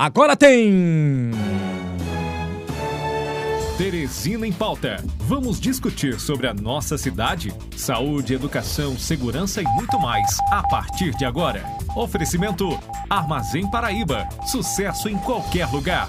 Agora tem. Teresina em pauta. Vamos discutir sobre a nossa cidade, saúde, educação, segurança e muito mais a partir de agora. Oferecimento Armazém Paraíba. Sucesso em qualquer lugar.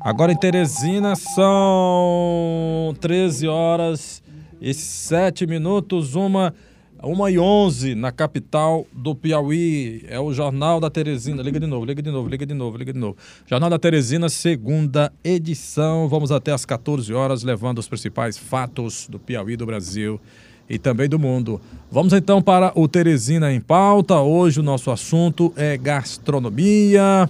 Agora em Teresina são 13 horas e 7 minutos, uma uma e 11 na capital do Piauí. É o Jornal da Teresina. Liga de novo, liga de novo, liga de novo, liga de novo. Jornal da Teresina, segunda edição. Vamos até às 14 horas, levando os principais fatos do Piauí, do Brasil e também do mundo. Vamos então para o Teresina em pauta. Hoje o nosso assunto é gastronomia.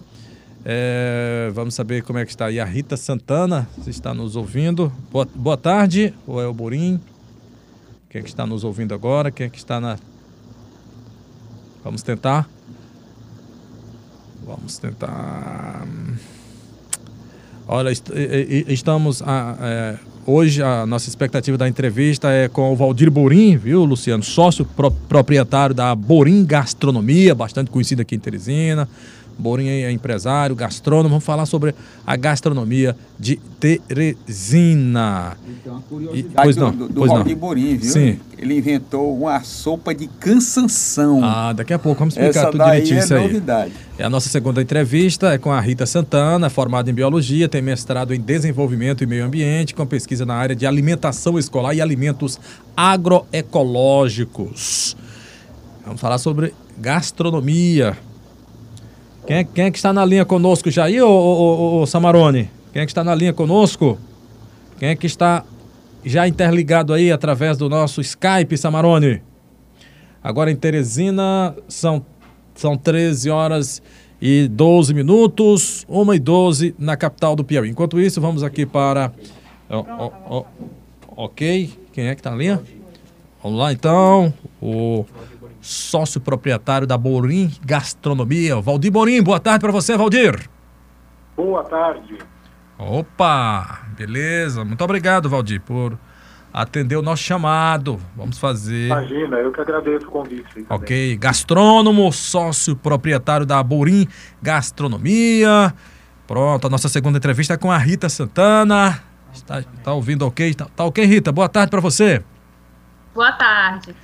É, vamos saber como é que está aí a Rita Santana, se está nos ouvindo. Boa, boa tarde, ou é o Borim? Quem é que está nos ouvindo agora? Quem é que está na. Vamos tentar? Vamos tentar. Olha, estamos. A, é, hoje a nossa expectativa da entrevista é com o Valdir Borim, viu, Luciano? Sócio pro, proprietário da Borim Gastronomia, bastante conhecida aqui em Teresina. Borim é empresário, gastrônomo. Vamos falar sobre a gastronomia de Teresina. Então, uma curiosidade e, pois não, do, do pois Valdir Borim, viu? Sim. Ele inventou uma sopa de cansanção. Ah, daqui a pouco vamos explicar Essa tudo direitinho é isso aí. novidade. É a nossa segunda entrevista, é com a Rita Santana, formada em Biologia, tem mestrado em Desenvolvimento e Meio Ambiente, com pesquisa na área de alimentação escolar e alimentos agroecológicos. Vamos falar sobre gastronomia. Quem é, quem é que está na linha conosco já aí, ô, ô, Samarone? Quem é que está na linha conosco? Quem é que está já interligado aí através do nosso Skype, Samarone? Agora em Teresina são, são 13 horas e 12 minutos, 1 e 12 na capital do Piauí. Enquanto isso, vamos aqui para. Oh, oh, oh, ok, quem é que está na linha? Vamos lá então. O sócio proprietário da Borim Gastronomia. Valdir Borim, boa tarde para você, Valdir. Boa tarde. Opa, beleza. Muito obrigado, Valdir, por atender o nosso chamado. Vamos fazer. Imagina, eu que agradeço o convite. Ok, gastrônomo, sócio proprietário da Borim Gastronomia. Pronto, a nossa segunda entrevista é com a Rita Santana. Está, tá ouvindo ok? Tá, tá ok, Rita? Boa tarde para você. Boa tarde.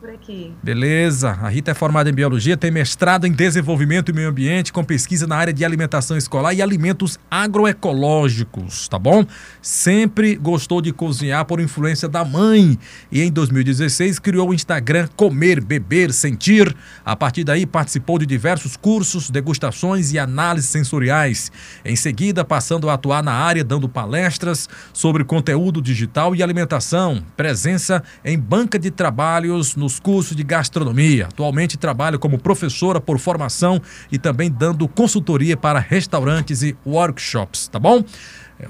Por aqui. Beleza. A Rita é formada em biologia, tem mestrado em desenvolvimento e meio ambiente, com pesquisa na área de alimentação escolar e alimentos agroecológicos, tá bom? Sempre gostou de cozinhar por influência da mãe e em 2016 criou o Instagram Comer, Beber, Sentir. A partir daí participou de diversos cursos, degustações e análises sensoriais. Em seguida, passando a atuar na área dando palestras sobre conteúdo digital e alimentação, presença em banca de trabalhos nos cursos de gastronomia. Atualmente trabalha como professora por formação e também dando consultoria para restaurantes e workshops, tá bom?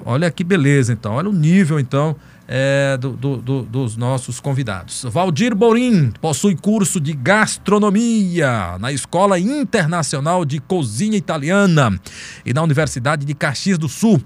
Olha que beleza, então. Olha o nível, então, é, do, do, do, dos nossos convidados. Valdir Borim possui curso de gastronomia na Escola Internacional de Cozinha Italiana e na Universidade de Caxias do Sul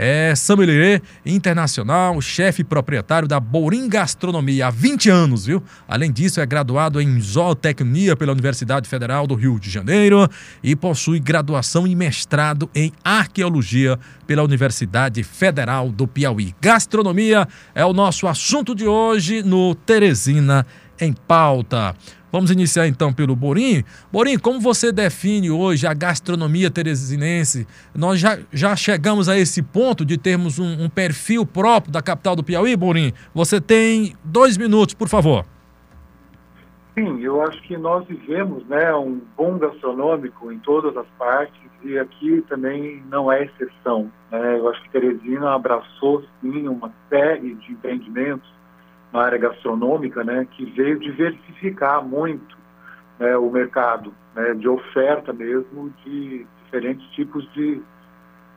é sommelier internacional, chefe proprietário da Borim Gastronomia há 20 anos, viu? Além disso, é graduado em zootecnia pela Universidade Federal do Rio de Janeiro e possui graduação e mestrado em arqueologia pela Universidade Federal do Piauí. Gastronomia é o nosso assunto de hoje no Teresina em pauta. Vamos iniciar então pelo Borim. Borim, como você define hoje a gastronomia teresinense? Nós já, já chegamos a esse ponto de termos um, um perfil próprio da capital do Piauí, Borim? Você tem dois minutos, por favor. Sim, eu acho que nós vivemos né, um bom gastronômico em todas as partes e aqui também não é exceção. Né? Eu acho que Teresina abraçou sim uma série de empreendimentos na área gastronômica, né, que veio diversificar muito né, o mercado né, de oferta mesmo de diferentes tipos de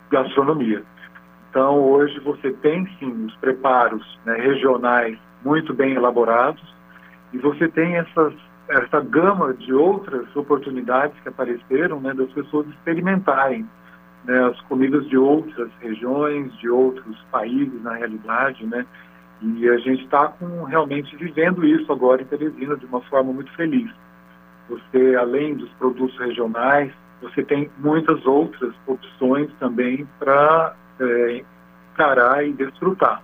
gastronomia. Então, hoje você tem sim os preparos né, regionais muito bem elaborados e você tem essas, essa gama de outras oportunidades que apareceram né, das pessoas experimentarem né, as comidas de outras regiões, de outros países, na realidade, né, e a gente está realmente vivendo isso agora em Teresina de uma forma muito feliz. Você, além dos produtos regionais, você tem muitas outras opções também para é, encarar e desfrutar.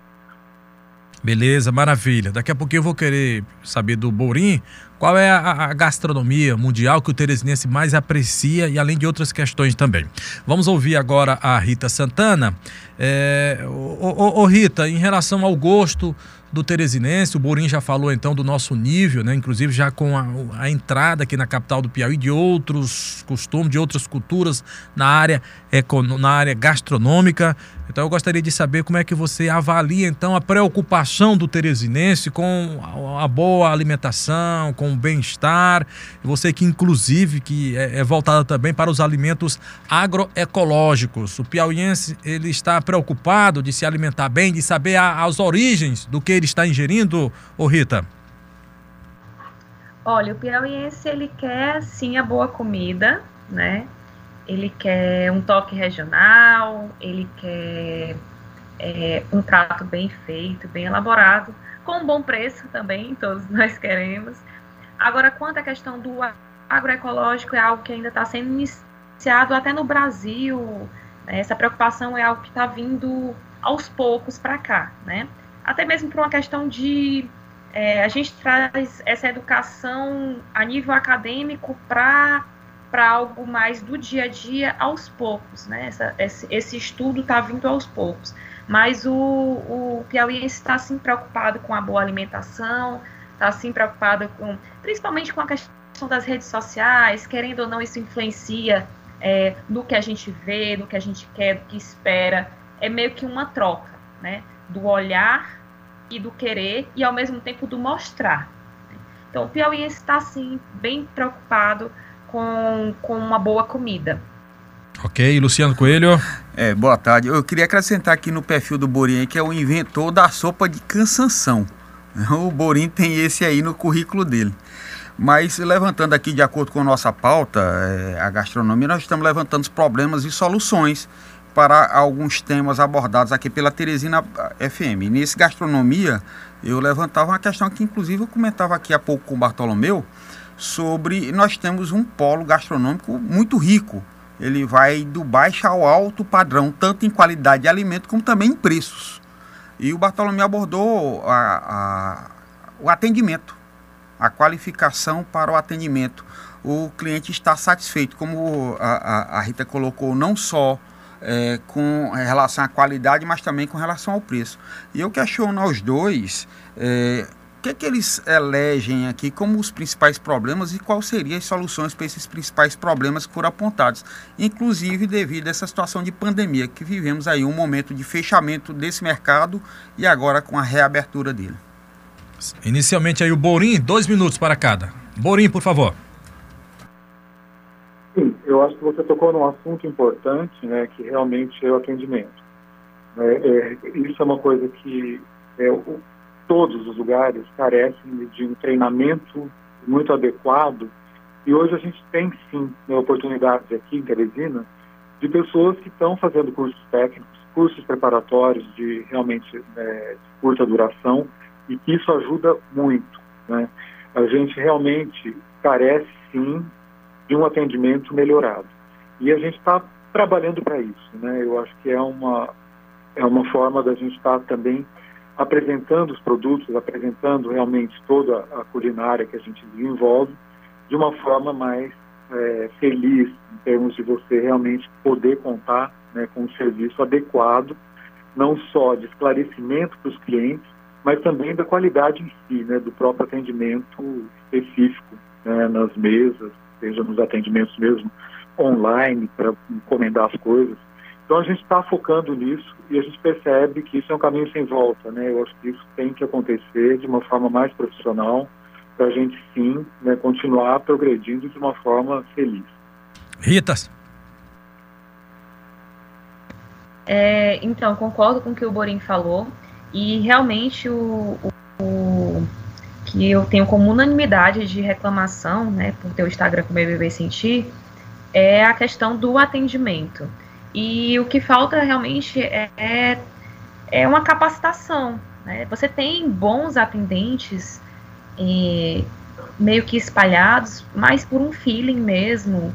Beleza, maravilha. Daqui a pouquinho eu vou querer saber do Borim qual é a, a, gastronomia mundial que o teresinense mais aprecia e além de outras questões também. Vamos ouvir agora a Rita Santana. É, ô, Rita, em relação ao gosto do Teresinense. O Borim já falou então do nosso nível, né? inclusive já com a, a, entrada aqui na capital do Piauí de outros costumes, de outras culturas na área, na área gastronômica. Então eu gostaria de saber como é que você avalia então a preocupação do teresinense com a boa alimentação, com o bem-estar. Você que inclusive que é, é voltada também para os alimentos agroecológicos. O piauiense ele está preocupado de se alimentar bem, de saber a, as origens do que ele está ingerindo, ô Rita. Olha, o piauiense ele quer sim a boa comida, né? ele quer um toque regional, ele quer é, um prato bem feito, bem elaborado, com um bom preço também, todos nós queremos. Agora, quanto à questão do agroecológico, é algo que ainda está sendo iniciado até no Brasil, né? essa preocupação é algo que está vindo aos poucos para cá, né? Até mesmo por uma questão de é, a gente traz essa educação a nível acadêmico para para algo mais do dia a dia aos poucos, né? Essa, esse, esse, estudo está vindo aos poucos. Mas o, o piauiense está sim preocupado com a boa alimentação, está sim preocupado com, principalmente com a questão das redes sociais, querendo ou não, isso influencia é, no que a gente vê, no que a gente quer, do que espera. É meio que uma troca, né? Do olhar e do querer e ao mesmo tempo do mostrar. Então o piauiense está sim bem preocupado com, com uma boa comida. Ok, Luciano Coelho. É, boa tarde. Eu queria acrescentar aqui no perfil do Borim, que é o inventor da sopa de cansanção. O Borim tem esse aí no currículo dele. Mas levantando aqui, de acordo com a nossa pauta, é, a gastronomia, nós estamos levantando os problemas e soluções para alguns temas abordados aqui pela Teresina FM. nesse gastronomia, eu levantava uma questão que, inclusive, eu comentava aqui há pouco com o Bartolomeu, sobre nós temos um polo gastronômico muito rico. Ele vai do baixo ao alto padrão, tanto em qualidade de alimento como também em preços. E o Bartolomeu abordou a, a, o atendimento, a qualificação para o atendimento. O cliente está satisfeito, como a, a Rita colocou, não só é, com relação à qualidade, mas também com relação ao preço. E eu questiono aos dois é, que, que eles elegem aqui como os principais problemas e quais seriam as soluções para esses principais problemas que foram apontados, inclusive devido a essa situação de pandemia que vivemos aí, um momento de fechamento desse mercado e agora com a reabertura dele. Inicialmente aí o Borim, dois minutos para cada. Borim, por favor. Sim, eu acho que você tocou num assunto importante, né, que realmente é o atendimento. É, é, isso é uma coisa que é, o, todos os lugares carecem de um treinamento muito adequado. E hoje a gente tem sim oportunidades aqui em Teresina de pessoas que estão fazendo cursos técnicos, cursos preparatórios de realmente é, curta duração e que isso ajuda muito. Né? A gente realmente carece sim de um atendimento melhorado. E a gente está trabalhando para isso. Né? Eu acho que é uma, é uma forma da gente estar tá também apresentando os produtos, apresentando realmente toda a culinária que a gente desenvolve de uma forma mais é, feliz, em termos de você realmente poder contar né, com um serviço adequado, não só de esclarecimento para os clientes, mas também da qualidade em si, né, do próprio atendimento específico né, nas mesas, seja nos atendimentos mesmo online, para encomendar as coisas. Então a gente está focando nisso e a gente percebe que isso é um caminho sem volta, né? Eu acho que isso tem que acontecer de uma forma mais profissional para a gente sim né, continuar progredindo de uma forma feliz. Ritas. É, então, concordo com o que o Borim falou e realmente o, o, o, que eu tenho como unanimidade de reclamação, né, por ter o Instagram com o BBB Sentir, é a questão do atendimento. E o que falta realmente é, é, é uma capacitação. Né? Você tem bons atendentes meio que espalhados, mas por um feeling mesmo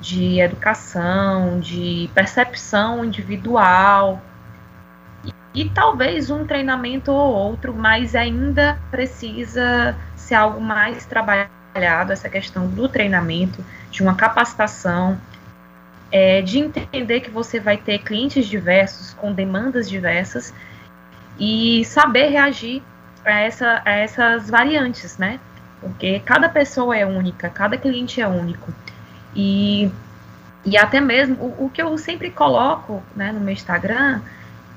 de educação, de percepção individual, e talvez um treinamento ou outro, mas ainda precisa ser algo mais trabalhado, essa questão do treinamento, de uma capacitação, é, de entender que você vai ter clientes diversos, com demandas diversas, e saber reagir a, essa, a essas variantes, né? Porque cada pessoa é única, cada cliente é único. E, e até mesmo o, o que eu sempre coloco né, no meu Instagram,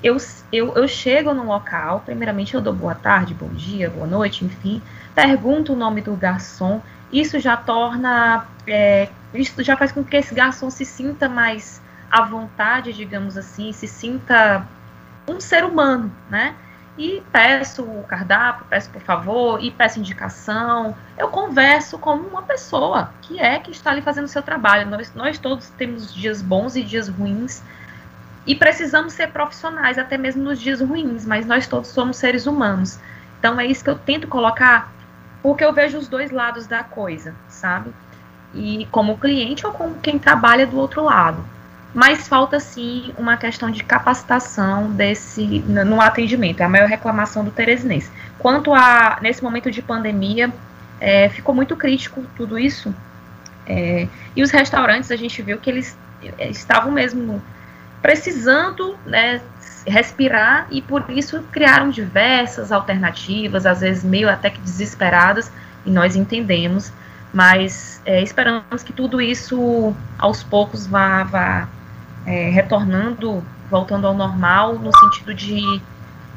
eu, eu, eu chego no local, primeiramente eu dou boa tarde, bom dia, boa noite, enfim, pergunto o nome do garçom, isso já torna, é, isso já faz com que esse garçom se sinta mais à vontade, digamos assim, se sinta um ser humano, né? E peço o cardápio, peço por favor, e peço indicação. Eu converso como uma pessoa que é que está ali fazendo o seu trabalho. Nós, nós todos temos dias bons e dias ruins. E precisamos ser profissionais, até mesmo nos dias ruins, mas nós todos somos seres humanos. Então é isso que eu tento colocar, porque eu vejo os dois lados da coisa, sabe? E como cliente ou como quem trabalha do outro lado. Mas falta sim uma questão de capacitação desse no atendimento, é a maior reclamação do Teresinense. Quanto a nesse momento de pandemia, é, ficou muito crítico tudo isso, é, e os restaurantes a gente viu que eles é, estavam mesmo precisando né, respirar e por isso criaram diversas alternativas, às vezes meio até que desesperadas, e nós entendemos, mas é, esperamos que tudo isso aos poucos vá, vá é, retornando, voltando ao normal, no sentido de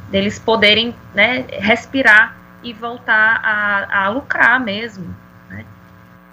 deles poderem né, respirar e voltar a, a lucrar mesmo,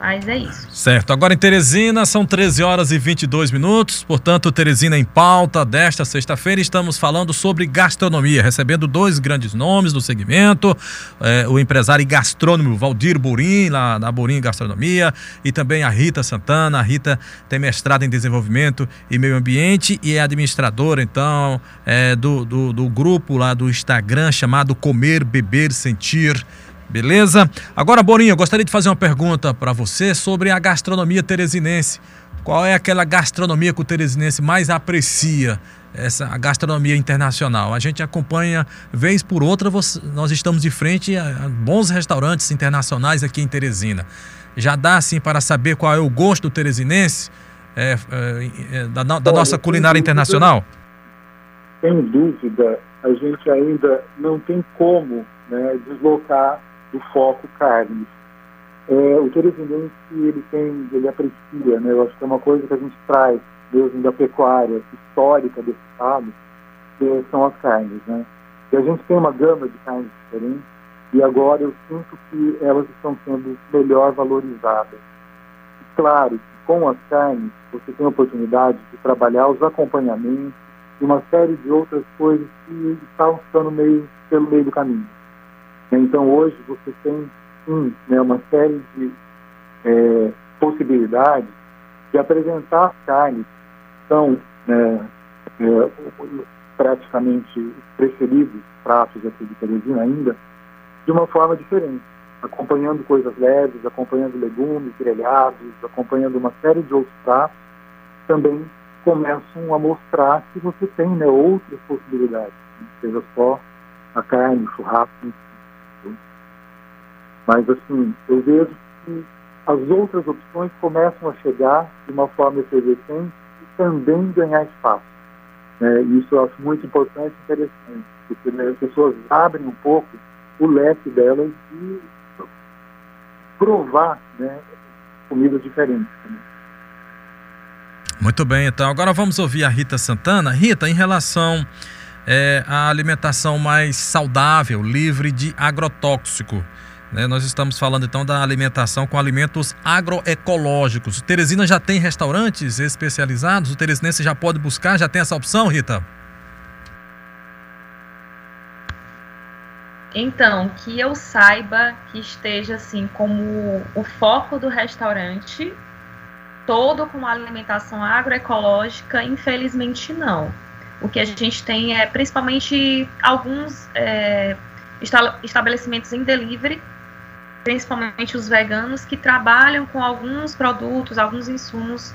mas é isso. Certo. Agora em Teresina são 13 horas e 22 minutos. Portanto, Teresina em pauta desta sexta-feira. Estamos falando sobre gastronomia, recebendo dois grandes nomes do segmento: é, o empresário e gastrônomo Valdir Burim, lá da Burim Gastronomia, e também a Rita Santana. A Rita tem mestrado em desenvolvimento e meio ambiente e é administradora, então, é, do, do, do grupo lá do Instagram chamado Comer, Beber, Sentir. Beleza? Agora, Borinha, eu gostaria de fazer uma pergunta para você sobre a gastronomia teresinense. Qual é aquela gastronomia que o teresinense mais aprecia? Essa a gastronomia internacional. A gente acompanha vez por outra, você, nós estamos de frente a, a bons restaurantes internacionais aqui em Teresina. Já dá assim para saber qual é o gosto do teresinense é, é, é, da, da nossa culinária internacional? Sem dúvida, a gente ainda não tem como né, deslocar do foco carne. É, o teresinense, ele tem, ele aprecia, né? Eu acho que é uma coisa que a gente traz desde da pecuária histórica desse estado, que são as carnes, né? E a gente tem uma gama de carnes diferentes e agora eu sinto que elas estão sendo melhor valorizadas. Claro que com as carnes você tem a oportunidade de trabalhar os acompanhamentos e uma série de outras coisas que estavam ficando meio pelo meio do caminho. Então, hoje, você tem sim, né, uma série de é, possibilidades de apresentar carnes que são né, é, praticamente preferidos pratos aqui de Teresina ainda, de uma forma diferente, acompanhando coisas leves, acompanhando legumes grelhados, acompanhando uma série de outros pratos, também começam a mostrar que você tem né, outras possibilidades, seja só a carne, o churrasco, mas, assim, eu vejo que as outras opções começam a chegar de uma forma efervescente e também ganhar espaço. Né? E isso eu acho muito importante e interessante, porque né, as pessoas abrem um pouco o leque delas de provar né, comidas diferentes. Muito bem, então agora vamos ouvir a Rita Santana. Rita, em relação é, à alimentação mais saudável, livre de agrotóxico, né? Nós estamos falando então da alimentação com alimentos agroecológicos. O Teresina já tem restaurantes especializados? O Teresinense já pode buscar? Já tem essa opção, Rita? Então, que eu saiba que esteja assim como o foco do restaurante todo com alimentação agroecológica, infelizmente não. O que a gente tem é principalmente alguns é, estabelecimentos em delivery principalmente os veganos, que trabalham com alguns produtos, alguns insumos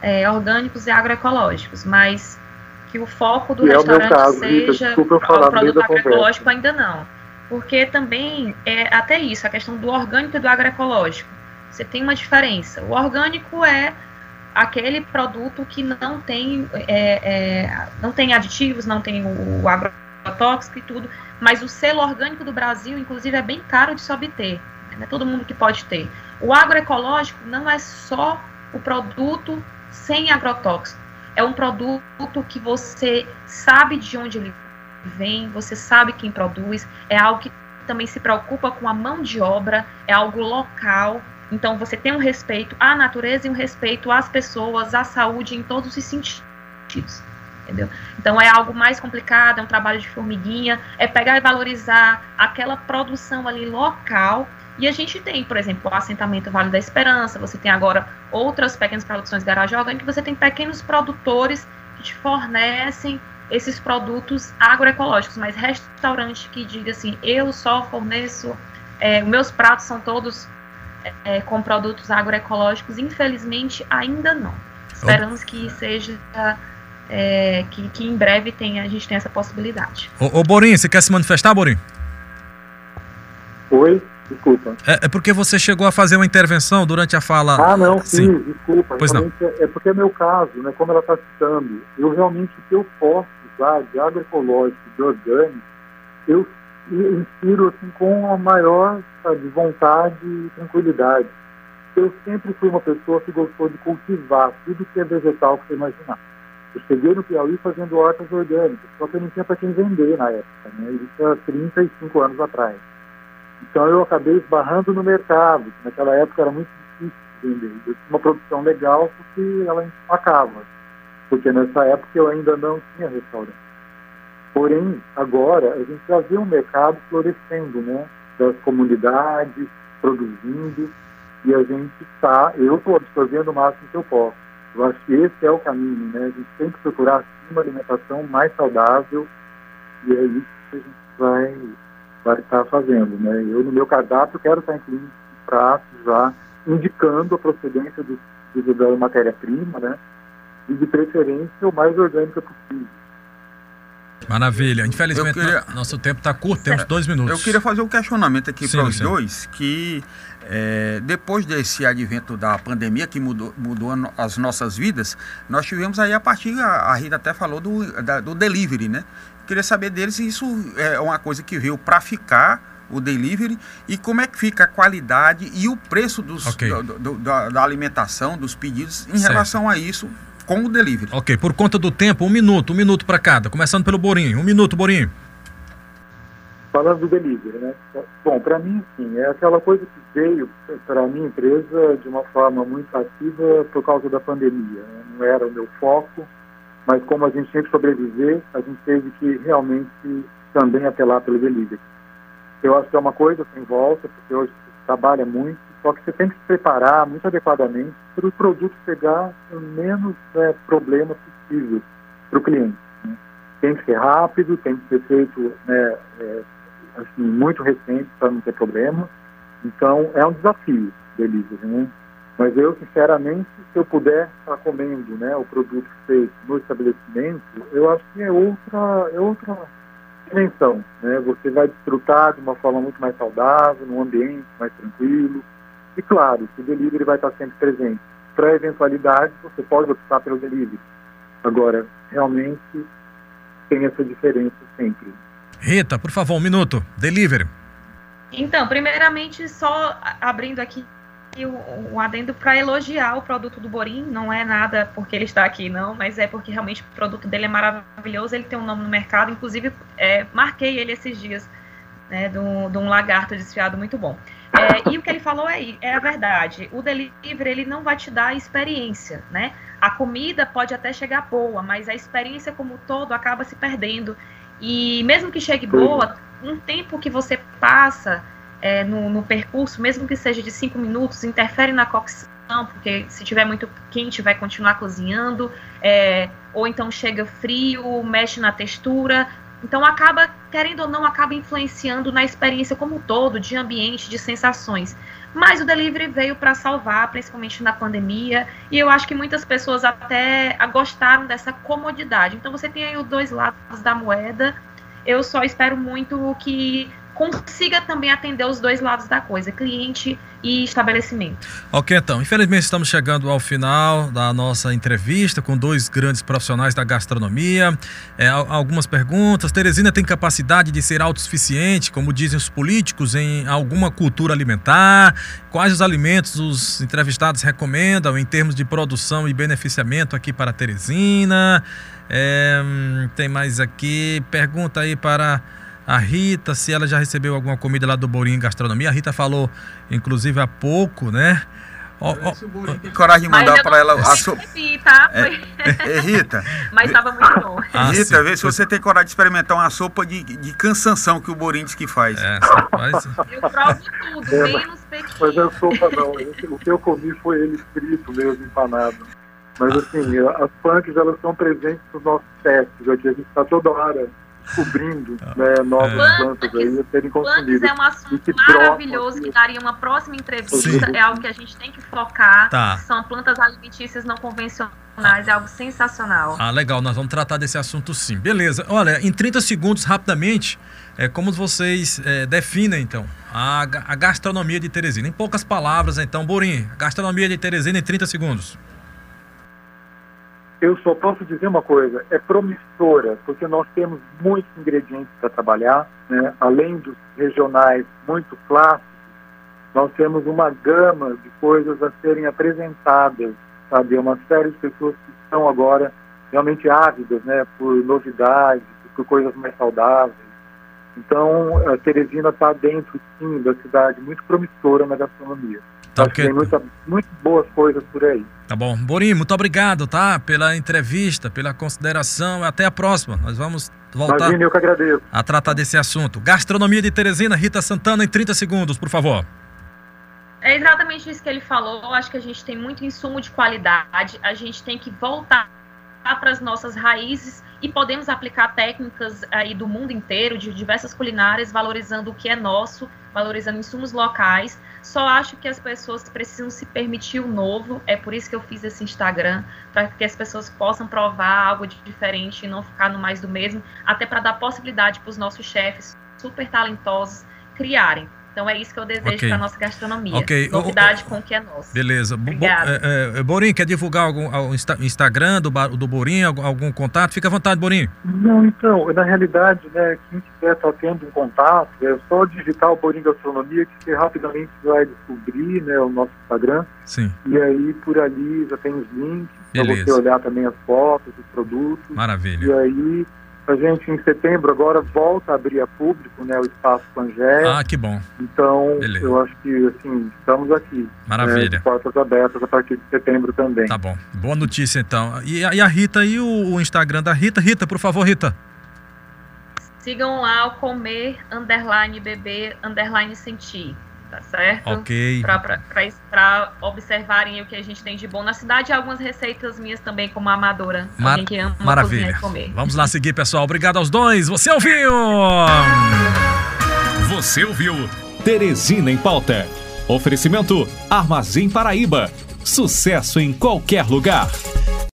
é, orgânicos e agroecológicos, mas que o foco do e restaurante é caso, seja Rita, o produto agroecológico ainda não. Porque também é até isso, a questão do orgânico e do agroecológico. Você tem uma diferença. O orgânico é aquele produto que não tem, é, é, não tem aditivos, não tem o, o agrotóxico e tudo, mas o selo orgânico do Brasil, inclusive, é bem caro de se obter. Né? Todo mundo que pode ter. O agroecológico não é só o produto sem agrotóxico. É um produto que você sabe de onde ele vem, você sabe quem produz, é algo que também se preocupa com a mão de obra, é algo local. Então você tem um respeito à natureza e um respeito às pessoas, à saúde em todos os sentidos. Entendeu? Então é algo mais complicado, é um trabalho de formiguinha, é pegar e valorizar aquela produção ali local e a gente tem, por exemplo, o assentamento Vale da Esperança, você tem agora outras pequenas produções garagem orgânica, você tem pequenos produtores que te fornecem esses produtos agroecológicos, mas restaurante que diga assim, eu só forneço, é, meus pratos são todos é, com produtos agroecológicos, infelizmente ainda não. Esperamos que seja é, que, que, em breve tenha, a gente tenha essa possibilidade. Ô, ô Borim, você quer se manifestar, Borim? Oi. Desculpa. É, é, porque você chegou a fazer uma intervenção durante a fala. Ah, não, sim, sim. desculpa. Pois não. É, é, porque é meu caso, né? Como ela está citando, eu realmente o que eu posso usar de agroecológico, de orgânico, eu inspiro assim, com a maior sabe, vontade e tranquilidade. Eu sempre fui uma pessoa que gostou de cultivar tudo que é vegetal que você imaginar. Eu cheguei no Piauí fazendo hortas orgânicas, só que eu não tinha para quem vender na época, né? Isso há 35 anos atrás. Então eu acabei esbarrando no mercado, que naquela época era muito difícil vender. Eu tinha uma produção legal porque ela empacava, porque nessa época eu ainda não tinha restaurante. Porém, agora a gente já vê um mercado florescendo, né? Das comunidades produzindo e a gente está, eu estou absorvendo o máximo que eu posso. Eu acho que esse é o caminho, né? A gente tem que procurar uma alimentação mais saudável e é isso que a gente vai vai estar fazendo. Né? Eu, no meu cardápio, quero estar incluindo pratos já indicando a procedência do, do da matéria-prima, né? E de preferência o mais orgânica possível. Maravilha. Infelizmente, queria... nosso tempo está curto, temos dois minutos. Eu queria fazer um questionamento aqui para os dois, que é, depois desse advento da pandemia que mudou, mudou as nossas vidas, nós tivemos aí a partir, a, a Rita até falou do, da, do delivery, né? Queria saber deles se isso é uma coisa que veio para ficar o delivery e como é que fica a qualidade e o preço dos, okay. do, do, da, da, alimentação, dos pedidos em certo. relação a isso com o delivery. Ok, por conta do tempo, um minuto, um minuto para cada. Começando pelo Borinho. Um minuto, Borinho. Falando do delivery, né? Bom, para mim, sim, é aquela coisa que veio para a minha empresa de uma forma muito ativa por causa da pandemia. Né? Não era o meu foco, mas como a gente sempre sobreviver, a gente teve que realmente também apelar pelo delivery. Eu acho que é uma coisa sem volta, porque hoje se trabalha muito, só que você tem que se preparar muito adequadamente para o produto chegar o menos né, problema possível para o cliente. Né? Tem que ser rápido, tem que ser feito né, é, assim, muito recente para não ter problema. Então, é um desafio delivery, né? Mas eu, sinceramente, se eu puder estar comendo né, o produto feito no estabelecimento, eu acho que é outra, é outra dimensão. Né? Você vai desfrutar de uma forma muito mais saudável, num ambiente mais tranquilo. E claro, o delivery vai estar sempre presente. Para eventualidade, você pode optar pelo delivery. Agora, realmente, tem essa diferença sempre. Rita, por favor, um minuto. Delivery. Então, primeiramente, só abrindo aqui um adendo para elogiar o produto do Borim, não é nada porque ele está aqui, não, mas é porque realmente o produto dele é maravilhoso, ele tem um nome no mercado, inclusive é, marquei ele esses dias, né, de um, lagarto desfiado muito bom. É, e o que ele falou é, é a verdade, o delivery ele não vai te dar a experiência, né? A comida pode até chegar boa, mas a experiência como todo acaba se perdendo. E mesmo que chegue boa, um tempo que você passa é, no, no, percurso, mesmo que seja de cinco minutos, interfere na cocção, porque se tiver muito quente vai continuar cozinhando, é, ou então chega frio, mexe na textura, Então acaba, querendo ou não, acaba influenciando na experiência como um todo, de ambiente, de sensações. Mas o delivery veio para salvar, principalmente na pandemia, e eu acho que muitas pessoas até gostaram dessa comodidade. Então você tem aí os dois lados da moeda. Eu só espero muito que consiga também atender os dois lados da coisa, cliente e estabelecimento. Ok, então, infelizmente estamos chegando ao final da nossa entrevista com dois grandes profissionais da gastronomia. É, algumas perguntas. Teresina tem capacidade de ser autossuficiente, como dizem os políticos, em alguma cultura alimentar? Quais os alimentos os entrevistados recomendam em termos de produção e beneficiamento aqui para Teresina? É, hum, tem mais aqui, pergunta aí para a Rita, se ela já recebeu alguma comida lá do Borinho Gastronomia. A Rita falou, inclusive, há pouco, né? Oh, oh, coragem de mandar para ela a sopa. Tá? É, é, Rita. Mas estava muito bom. Ah, Rita, vê se você tem coragem de experimentar uma sopa de, de cansanção que o Borinho diz que faz. É, faz. Eu provo tudo, é, menos pequeno. Mas a sopa não. O que eu comi foi ele frito mesmo, empanado. Mas assim, as punks elas estão presentes nos nossos testes aqui. A gente está toda hora descobrindo ah. né, novas é. plantas aí a serem consumidas. é um assunto maravilhoso que daria uma próxima entrevista. Sim. É algo que a gente tem que focar. Tá. São plantas alimentícias não convencionais, é algo sensacional. Ah, legal, nós vamos tratar desse assunto sim. Beleza, olha, em 30 segundos, rapidamente, é, como vocês é, definem, então, a, a gastronomia de Teresina? Em poucas palavras, então, Borim, gastronomia de Teresina em 30 segundos eu só posso dizer uma coisa, é promissora, porque nós temos muitos ingredientes para trabalhar, né? além dos regionais muito clássicos, nós temos uma gama de coisas a serem apresentadas, sabe? É uma série de pessoas que estão agora realmente ávidas né? por novidades, por coisas mais saudáveis. Então, a Teresina está dentro, sim, da cidade, muito promissora na gastronomia. Tá. Tem muita, muito boas coisas por aí. Tá bom. Borim, muito obrigado, tá? Pela entrevista, pela consideração. Até a próxima. Nós vamos voltar Imagine, eu que agradeço. a tratar desse assunto. Gastronomia de Teresina, Rita Santana, em 30 segundos, por favor. É exatamente isso que ele falou. Acho que a gente tem muito insumo de qualidade. A gente tem que voltar para as nossas raízes e podemos aplicar técnicas aí do mundo inteiro, de diversas culinárias, valorizando o que é nosso, valorizando insumos locais. Só acho que as pessoas precisam se permitir o novo. É por isso que eu fiz esse Instagram, para que as pessoas possam provar algo de diferente e não ficar no mais do mesmo, até para dar possibilidade para os nossos chefes super talentosos criarem. Então é isso que eu desejo okay. para nossa gastronomia. Okay. Novidade o, o, com o que é nosso. Beleza. Obrigada. É, é, Borim, quer divulgar algum o Instagram do, do Borim, algum, algum, contato? Fica à vontade, Borim. Não, então, na realidade, né, quem estiver tá tendo um contato, é só digitar o Borim Gastronomia que você rapidamente vai descobrir né, o nosso Instagram. Sim. E aí por ali já tem os links para você olhar também as fotos, os produtos. Maravilha. E aí a gente, em setembro, agora volta a abrir a público, né, o Espaço Pangé. Ah, que bom. Então, Beleza. eu acho que, assim, estamos aqui. Maravilha. Né, portas abertas a partir de setembro também. Tá bom. Boa notícia, então. E, a, e a Rita, e o, o, Instagram da Rita? Rita, por favor, Rita. Sigam lá o comer, underline, beber, underline, sentir tá certo? Ok. Para observarem o que a gente tem de bom na cidade e algumas receitas minhas também como amadora. Mar alguém que ama Maravilha. comer. Vamos lá seguir, pessoal. Obrigado aos dois. Você ouviu? Você ouviu? Teresina em pauta. Oferecimento Armazém Paraíba. Sucesso em qualquer lugar.